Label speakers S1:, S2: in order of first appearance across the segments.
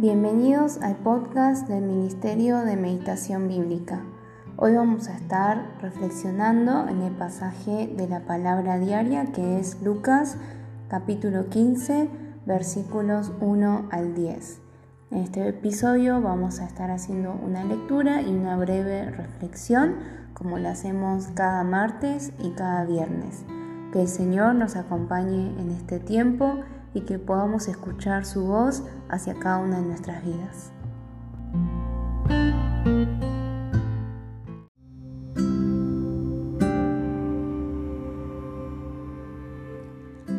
S1: Bienvenidos al podcast del Ministerio de Meditación Bíblica. Hoy vamos a estar reflexionando en el pasaje de la palabra diaria que es Lucas capítulo 15 versículos 1 al 10. En este episodio vamos a estar haciendo una lectura y una breve reflexión como lo hacemos cada martes y cada viernes. Que el Señor nos acompañe en este tiempo y que podamos escuchar su voz hacia cada una de nuestras vidas.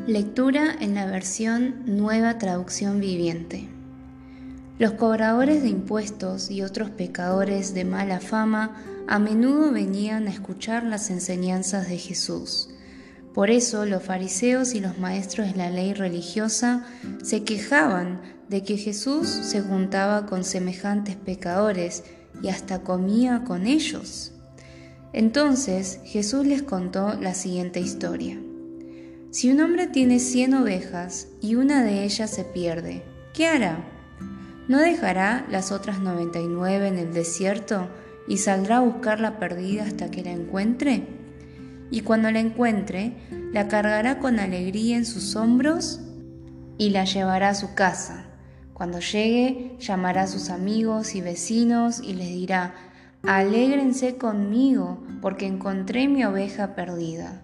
S1: Lectura en la versión Nueva Traducción Viviente. Los cobradores de impuestos y otros pecadores de mala fama a menudo venían a escuchar las enseñanzas de Jesús por eso los fariseos y los maestros de la ley religiosa se quejaban de que Jesús se juntaba con semejantes pecadores y hasta comía con ellos. Entonces Jesús les contó la siguiente historia. Si un hombre tiene cien ovejas y una de ellas se pierde, ¿qué hará? ¿No dejará las otras noventa y nueve en el desierto y saldrá a buscar la perdida hasta que la encuentre? Y cuando la encuentre, la cargará con alegría en sus hombros y la llevará a su casa. Cuando llegue, llamará a sus amigos y vecinos y les dirá, alégrense conmigo porque encontré mi oveja perdida.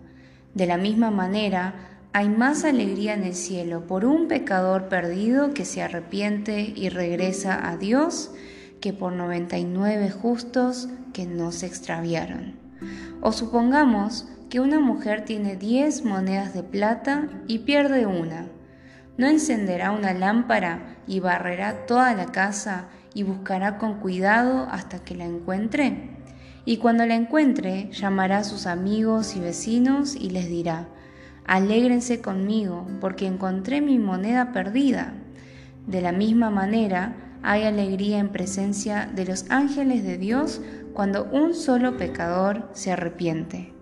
S1: De la misma manera, hay más alegría en el cielo por un pecador perdido que se arrepiente y regresa a Dios que por 99 justos que no se extraviaron. O supongamos que una mujer tiene diez monedas de plata y pierde una. ¿No encenderá una lámpara y barrerá toda la casa y buscará con cuidado hasta que la encuentre? Y cuando la encuentre, llamará a sus amigos y vecinos y les dirá, Alégrense conmigo, porque encontré mi moneda perdida. De la misma manera, hay alegría en presencia de los ángeles de Dios cuando un solo pecador se arrepiente.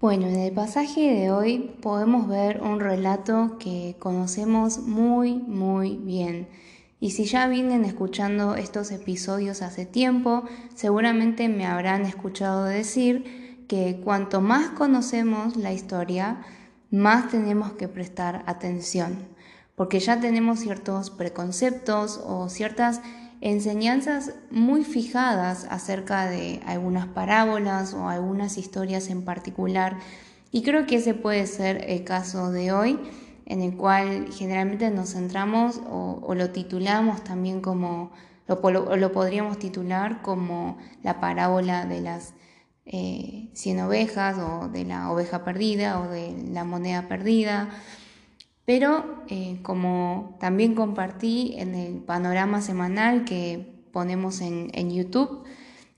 S1: Bueno, en el pasaje de hoy podemos ver un relato que conocemos muy, muy bien. Y si ya vienen escuchando estos episodios hace tiempo, seguramente me habrán escuchado decir que cuanto más conocemos la historia, más tenemos que prestar atención, porque ya tenemos ciertos preconceptos o ciertas enseñanzas muy fijadas acerca de algunas parábolas o algunas historias en particular. Y creo que ese puede ser el caso de hoy, en el cual generalmente nos centramos o, lo titulamos también como, lo, lo, podríamos titular como la parábola de las eh, cien ovejas o de la oveja perdida o de la moneda perdida pero eh, como también compartí en el panorama semanal que ponemos en, YouTube,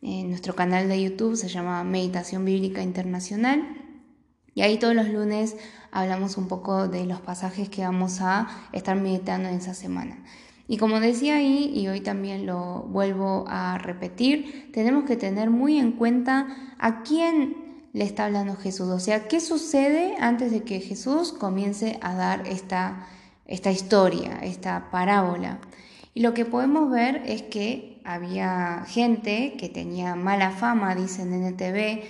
S1: en nuestro canal de YouTube se llama Meditación Bíblica Internacional. Y ahí todos los lunes hablamos un poco de los pasajes que vamos a estar meditando en esa semana. Y como decía ahí, y hoy también lo vuelvo a repetir, tenemos que tener muy en cuenta a quién le está hablando Jesús. O sea, ¿qué sucede antes de que Jesús comience a dar esta, esta historia, esta parábola? Y lo que podemos ver es que había gente que tenía mala fama, dicen en NTV,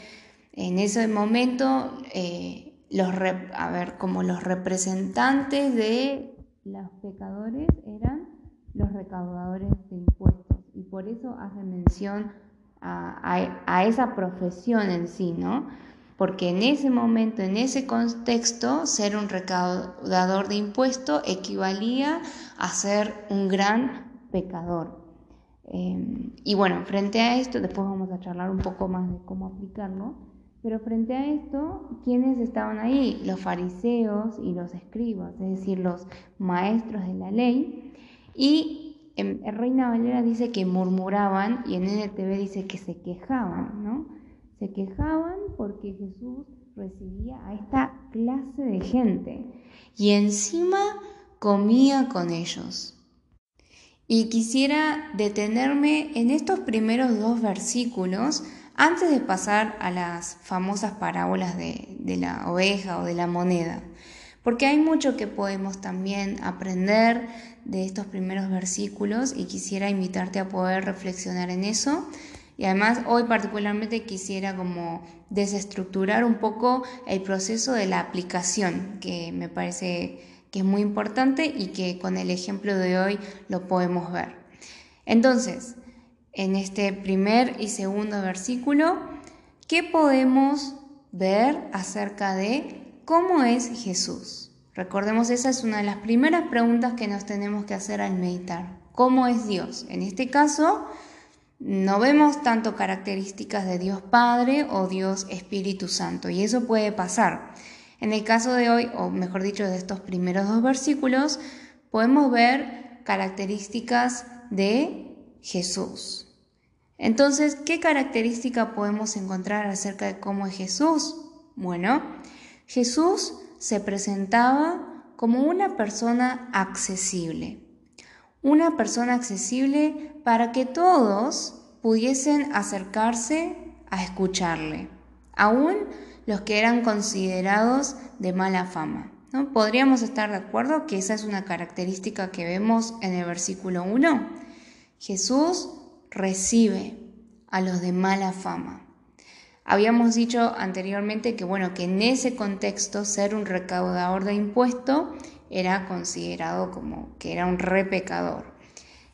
S1: en ese momento, eh, los a ver, como los representantes de los pecadores eran los recaudadores de impuestos. Y por eso hace mención a, esa profesión en sí, ¿no? Porque en ese momento, en ese contexto, ser un recaudador de impuestos equivalía a ser un gran pecador. Em, y bueno, frente a esto, después vamos a charlar un poco más de cómo aplicarlo, pero frente a esto, ¿quiénes estaban ahí? Los fariseos y los escribas, es decir, los maestros de la ley. Y en, Reina Valera dice que murmuraban y en NTV dice que se quejaban, ¿no? Se quejaban porque Jesús recibía a esta clase de gente y encima comía con ellos. Y quisiera detenerme en estos primeros dos versículos antes de pasar a las famosas parábolas de, de la oveja o de la moneda. Porque hay mucho que podemos también aprender de estos primeros versículos y quisiera invitarte a poder reflexionar en eso. Y además hoy particularmente quisiera como desestructurar un poco el proceso de la aplicación, que me parece que es muy importante y que con el ejemplo de hoy lo podemos ver. Entonces, en este primer y segundo versículo, ¿qué podemos ver acerca de cómo es Jesús? Recordemos, esa es una de las primeras preguntas que nos tenemos que hacer al meditar. ¿Cómo es Dios? En este caso, no vemos tanto características de Dios Padre o Dios Espíritu Santo, y eso puede pasar. En el caso de hoy, o mejor dicho, de estos primeros dos versículos, podemos ver características de Jesús. Entonces, ¿qué característica podemos encontrar acerca de cómo es Jesús? Bueno, Jesús se presentaba como una persona accesible una persona accesible para que todos pudiesen acercarse a escucharle, aún los que eran considerados de mala fama. ¿no? Podríamos estar de acuerdo que esa es una característica que vemos en el versículo 1. Jesús recibe a los de mala fama. Habíamos dicho anteriormente que bueno, que en ese contexto ser un recaudador de impuesto era considerado como que era un re pecador.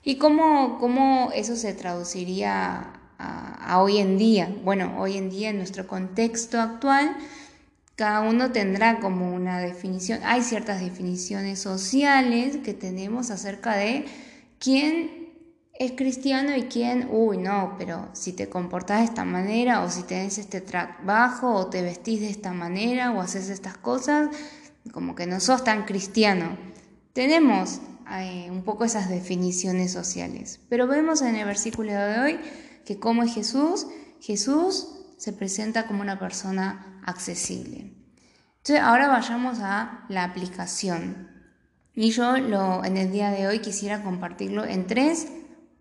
S1: ¿Y cómo, cómo eso se traduciría a, hoy en día? Bueno, hoy en día en nuestro contexto actual, cada uno tendrá como una definición, hay ciertas definiciones sociales que tenemos acerca de quién es cristiano y quién, uy, no, pero si te comportas de esta manera o si tenés este trabajo o te vestís de esta manera o haces estas cosas, como que no sos tan cristiano. Tenemos eh, un poco esas definiciones sociales, pero vemos en el versículo de hoy que como es Jesús, Jesús se presenta como una persona accesible. Entonces ahora vayamos a la aplicación. Y yo lo, en el día de hoy quisiera compartirlo en tres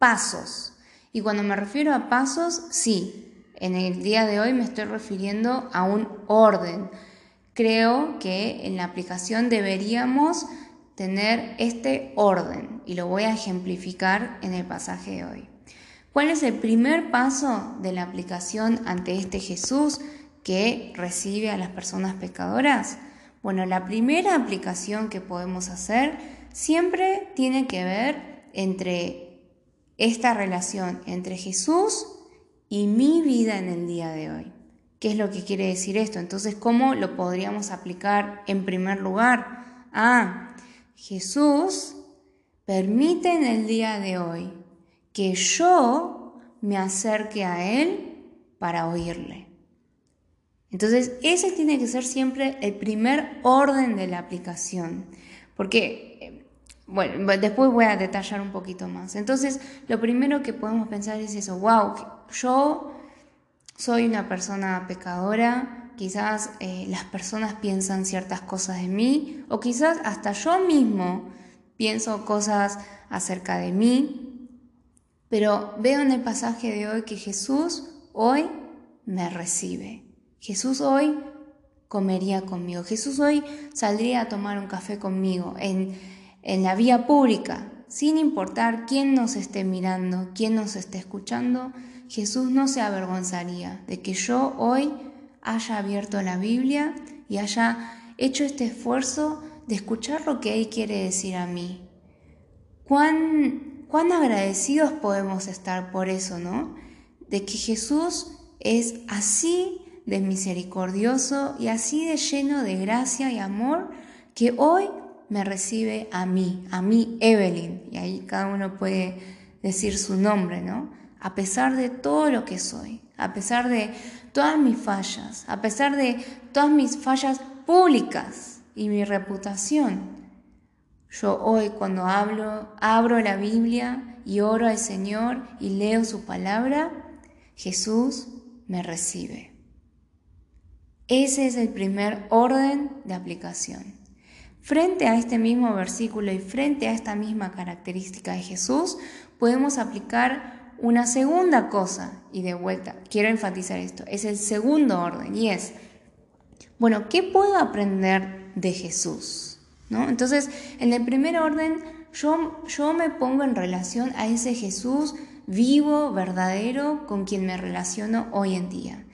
S1: pasos. Y cuando me refiero a pasos, sí, en el día de hoy me estoy refiriendo a un orden creo que en la aplicación deberíamos tener este orden y lo voy a ejemplificar en el pasaje de hoy. ¿Cuál es el primer paso de la aplicación ante este Jesús que recibe a las personas pecadoras? Bueno, la primera aplicación que podemos hacer siempre tiene que ver entre esta relación entre Jesús y mi vida en el día de hoy. ¿Qué es lo que quiere decir esto? Entonces, ¿cómo lo podríamos aplicar en primer lugar? Ah, Jesús permite en el día de hoy que yo me acerque a Él para oírle. Entonces, ese tiene que ser siempre el primer orden de la aplicación, porque, eh, bueno, después voy a detallar un poquito más. Entonces, lo primero que podemos pensar es eso, wow, yo soy una persona pecadora, quizás eh, las personas piensan ciertas cosas de mí o quizás hasta yo mismo pienso cosas acerca de mí, pero veo en el pasaje de hoy que Jesús hoy me recibe. Jesús hoy comería conmigo. Jesús hoy saldría a tomar un café conmigo en la vía pública, sin importar quién nos esté mirando, quién nos esté escuchando. Jesús no se avergonzaría de que yo hoy haya abierto la Biblia y haya hecho este esfuerzo de escuchar lo que Él quiere decir a mí. ¿Cuán, cuán agradecidos podemos estar por eso, ¿no? De que Jesús es así de misericordioso y así de lleno de gracia y amor que hoy me recibe a mí, a mí Evelyn. Y ahí cada uno puede decir su nombre, ¿no? a pesar de todo lo que soy, a pesar de todas mis fallas, a pesar de todas mis fallas públicas y mi reputación. Yo hoy cuando hablo, abro la Biblia y oro al Señor y leo su palabra, Jesús me recibe. Ese es el primer orden de aplicación. Frente a este mismo versículo y frente a esta misma característica de Jesús, podemos aplicar una segunda cosa, y de vuelta, quiero enfatizar esto, es el segundo orden, y es, bueno, ¿qué puedo aprender de Jesús. ¿no? Entonces, en el primer orden, yo, yo me pongo en relación a ese Jesús vivo, verdadero, con quien me relaciono hoy en día.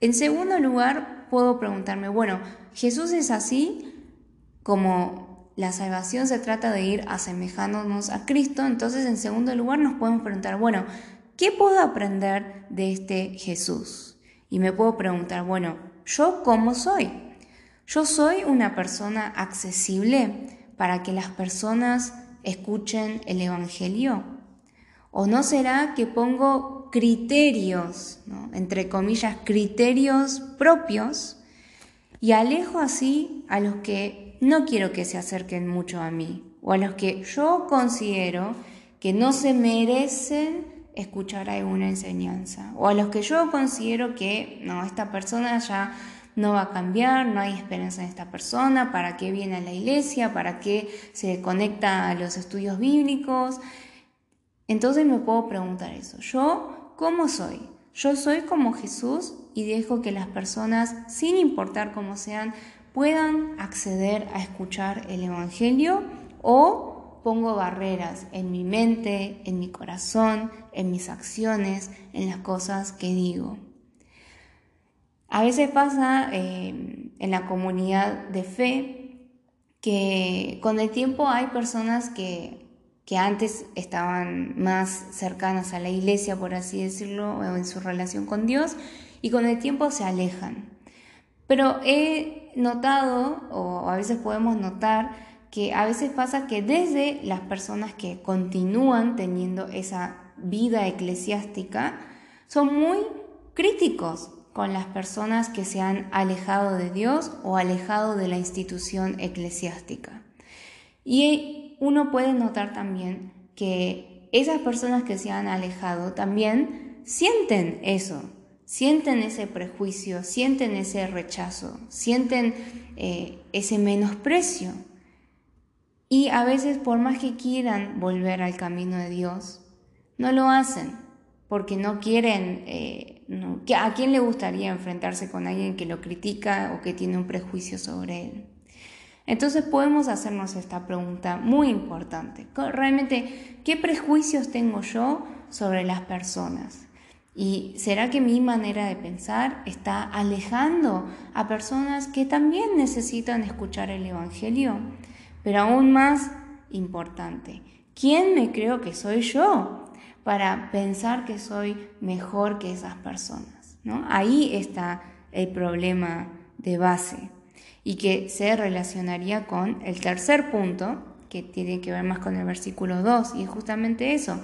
S1: En segundo lugar, puedo preguntarme, bueno, Jesús es así como la salvación se trata de ir asemejándonos a Cristo, entonces en segundo lugar nos podemos preguntar, bueno, ¿qué puedo aprender de este Jesús? Y me puedo preguntar, bueno, ¿yo cómo soy? ¿Yo soy una persona accesible para que las personas escuchen el Evangelio? ¿O no será que pongo criterios, entre comillas, criterios propios y alejo así a los que no quiero que se acerquen mucho a mí o a los que yo considero que no se merecen escuchar alguna enseñanza o a los que yo considero que no, esta persona ya no va a cambiar, no hay esperanza en esta persona, para qué viene a la iglesia, para qué se conecta a los estudios bíblicos. Entonces me puedo preguntar eso, ¿yo cómo soy? Yo soy como Jesús y dejo que las personas, sin importar cómo sean, puedan acceder a escuchar el Evangelio o pongo barreras en mi mente, en mi corazón, en mis acciones, en las cosas que digo. A veces pasa eh, en la comunidad de fe que con el tiempo hay personas que que antes estaban más cercanas a la iglesia, por así decirlo, o en su relación con Dios, y con el tiempo se alejan. Pero he notado, o a veces podemos notar, que a veces pasa que desde las personas que continúan teniendo esa vida eclesiástica, son muy críticos con las personas que se han alejado de Dios o alejado de la institución eclesiástica. Y uno puede notar también que esas personas que se han alejado también sienten eso, sienten ese prejuicio, sienten ese rechazo, sienten eh, ese menosprecio. Y a veces por más que quieran volver al camino de Dios, no lo hacen, porque no quieren, eh, ¿a quién le gustaría enfrentarse con alguien que lo critica o que tiene un prejuicio sobre él? Entonces podemos hacernos esta pregunta muy importante. Realmente, ¿qué prejuicios tengo yo sobre las personas? ¿Y será que mi manera de pensar está alejando a personas que también necesitan escuchar el Evangelio? Pero aún más importante, ¿quién me creo que soy yo para pensar que soy mejor que esas personas? ¿no? Ahí está el problema de base y que se relacionaría con el tercer punto, que tiene que ver más con el versículo 2, y es justamente eso.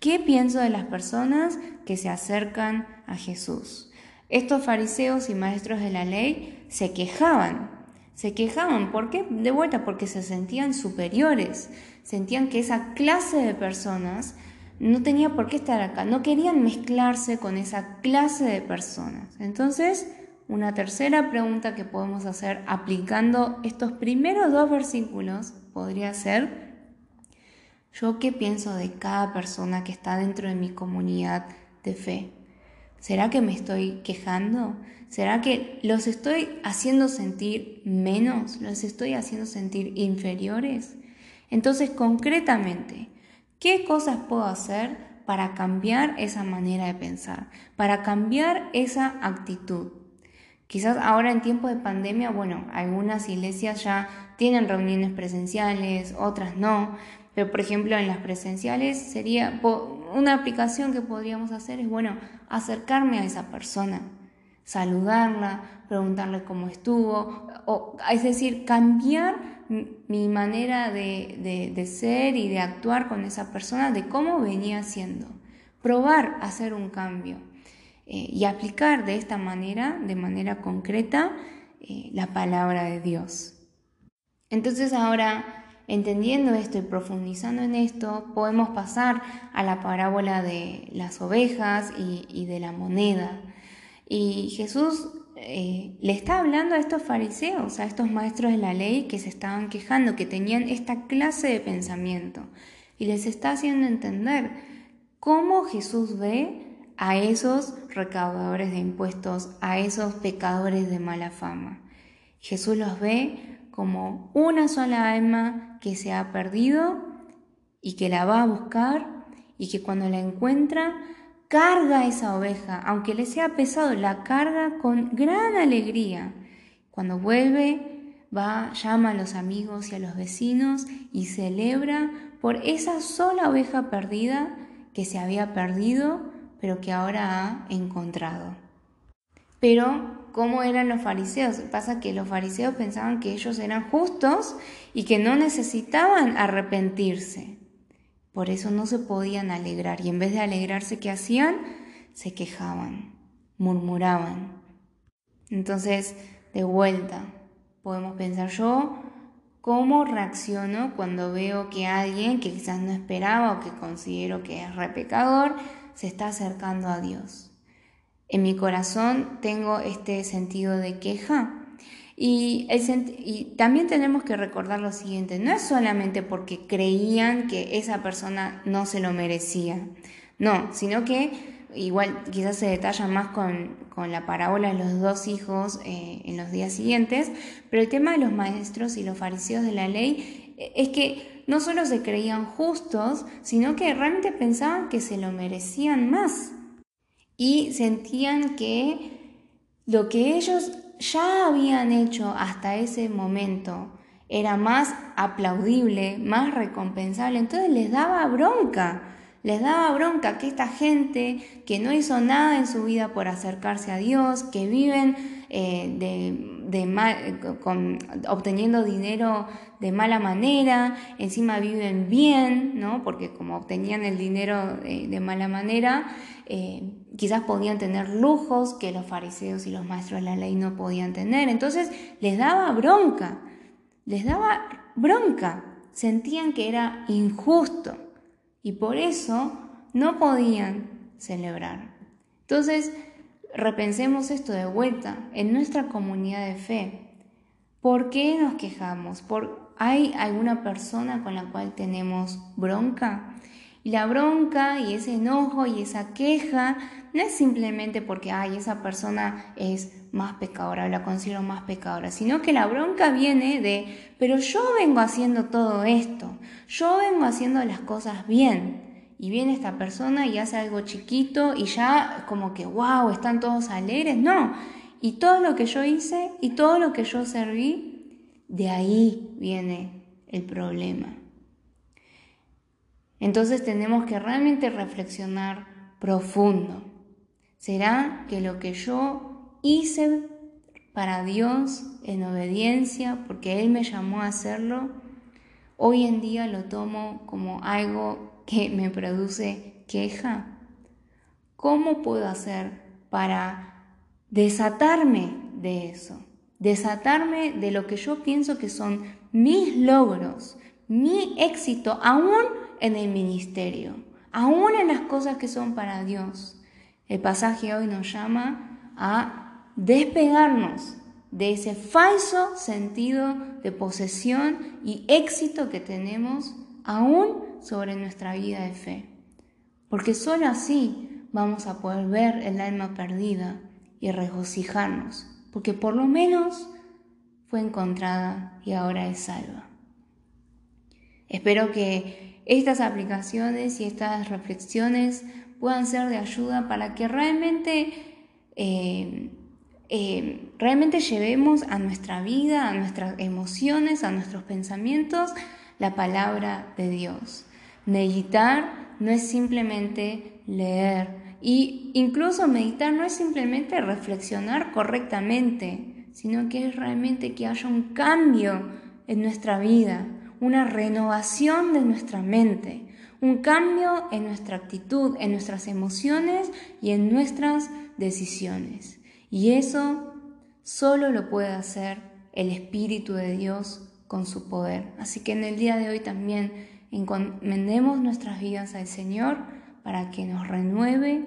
S1: ¿Qué pienso de las personas que se acercan a Jesús? Estos fariseos y maestros de la ley se quejaban. Se quejaban, ¿por qué? De vuelta, porque se sentían superiores, sentían que esa clase de personas no tenía por qué estar acá, no querían mezclarse con esa clase de personas. Entonces, una tercera pregunta que podemos hacer aplicando estos primeros dos versículos podría ser, ¿yo qué pienso de cada persona que está dentro de mi comunidad de fe? ¿Será que me estoy quejando? ¿Será que los estoy haciendo sentir menos? ¿Los estoy haciendo sentir inferiores? Entonces, concretamente, ¿qué cosas puedo hacer para cambiar esa manera de pensar? Para cambiar esa actitud? Quizás ahora en tiempo de pandemia, bueno, algunas iglesias ya tienen reuniones presenciales, otras no, pero por ejemplo en las presenciales sería una aplicación que podríamos hacer es, bueno, acercarme a esa persona, saludarla, preguntarle cómo estuvo, o, es decir, cambiar mi manera de, de ser y de actuar con esa persona de cómo venía siendo, probar hacer un cambio. Eh, y aplicar de esta manera, de manera concreta, eh, la palabra de Dios. Entonces ahora, entendiendo esto y profundizando en esto, podemos pasar a la parábola de las ovejas y, de la moneda. Y Jesús eh, le está hablando a estos fariseos, a estos maestros de la ley que se estaban quejando, que tenían esta clase de pensamiento. Y les está haciendo entender cómo Jesús ve a esos recaudadores de impuestos, a esos pecadores de mala fama. Jesús los ve como una sola alma que se ha perdido y que la va a buscar y que cuando la encuentra carga esa oveja, aunque le sea pesado, la carga con gran alegría. Cuando vuelve, va, llama a los amigos y a los vecinos y celebra por esa sola oveja perdida que se había perdido, pero que ahora ha encontrado. Pero, ¿cómo eran los fariseos? Pasa que los fariseos pensaban que ellos eran justos y que no necesitaban arrepentirse. Por eso no se podían alegrar y en vez de alegrarse, ¿qué hacían? Se quejaban, murmuraban. Entonces, de vuelta, podemos pensar yo, ¿cómo reacciono cuando veo que alguien que quizás no esperaba o que considero que es repecador se está acercando a Dios? En mi corazón tengo este sentido de queja. Y, también tenemos que recordar lo siguiente, no es solamente porque creían que esa persona no se lo merecía, no, sino que igual quizás se detalla más con, la parábola de los dos hijos eh, en los días siguientes, pero el tema de los maestros y los fariseos de la ley eh, es que no solo se creían justos, sino que realmente pensaban que se lo merecían más y sentían que lo que ellos ya habían hecho hasta ese momento era más aplaudible, más recompensable. Entonces les daba bronca, les daba bronca que esta gente que no hizo nada en su vida por acercarse a Dios, que viven eh, de, con, obteniendo dinero de mala manera, encima viven bien, ¿no? porque como obtenían el dinero de, mala manera, eh, quizás podían tener lujos que los fariseos y los maestros de la ley no podían tener. Entonces les daba bronca, les daba bronca, sentían que era injusto y por eso no podían celebrar. Entonces, repensemos esto de vuelta en nuestra comunidad de fe. ¿Por qué nos quejamos? ¿Por, ¿Hay alguna persona con la cual tenemos bronca? Y la bronca y ese enojo y esa queja no es simplemente porque, ay, esa persona es más pecadora, la considero más pecadora, sino que la bronca viene de, pero yo vengo haciendo todo esto, yo vengo haciendo las cosas bien. Y viene esta persona y hace algo chiquito y ya como que, wow, están todos alegres. No, y todo lo que yo hice y todo lo que yo serví, de ahí viene el problema. Entonces tenemos que realmente reflexionar profundo. ¿Será que lo que yo hice para Dios en obediencia, porque Él me llamó a hacerlo, hoy en día lo tomo como algo que me produce queja? ¿Cómo puedo hacer para desatarme de eso? Desatarme de lo que yo pienso que son mis logros, mi éxito, aún en el ministerio, aún en las cosas que son para Dios. El pasaje hoy nos llama a despegarnos de ese falso sentido de posesión y éxito que tenemos aún sobre nuestra vida de fe. Porque sólo así vamos a poder ver el alma perdida y regocijarnos, porque por lo menos fue encontrada y ahora es salva. Espero que estas aplicaciones y estas reflexiones puedan ser de ayuda para que realmente, eh, eh, realmente llevemos a nuestra vida, a nuestras emociones, a nuestros pensamientos, la palabra de Dios. Meditar no es simplemente leer y incluso meditar no es simplemente reflexionar correctamente, sino que es realmente que haya un cambio en nuestra vida, una renovación de nuestra mente, un cambio en nuestra actitud, en nuestras emociones y en nuestras decisiones. Y eso solo lo puede hacer el Espíritu de Dios con su poder. Así que en el día de hoy también encomendemos nuestras vidas al Señor para que nos renueve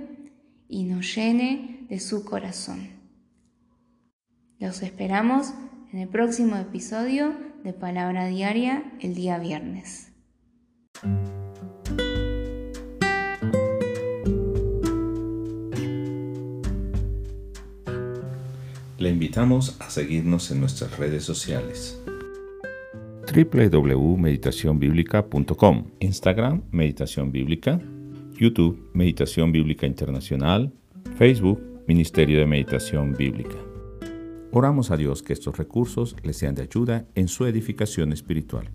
S1: y nos llene de su corazón. Los esperamos en el próximo episodio de Palabra Diaria el día viernes.
S2: Le invitamos a seguirnos en nuestras redes sociales www.meditacionbiblica.com, Instagram Meditación Bíblica, YouTube Meditación Bíblica Internacional, Facebook Ministerio de Meditación Bíblica. Oramos a Dios que estos recursos les sean de ayuda en su edificación espiritual.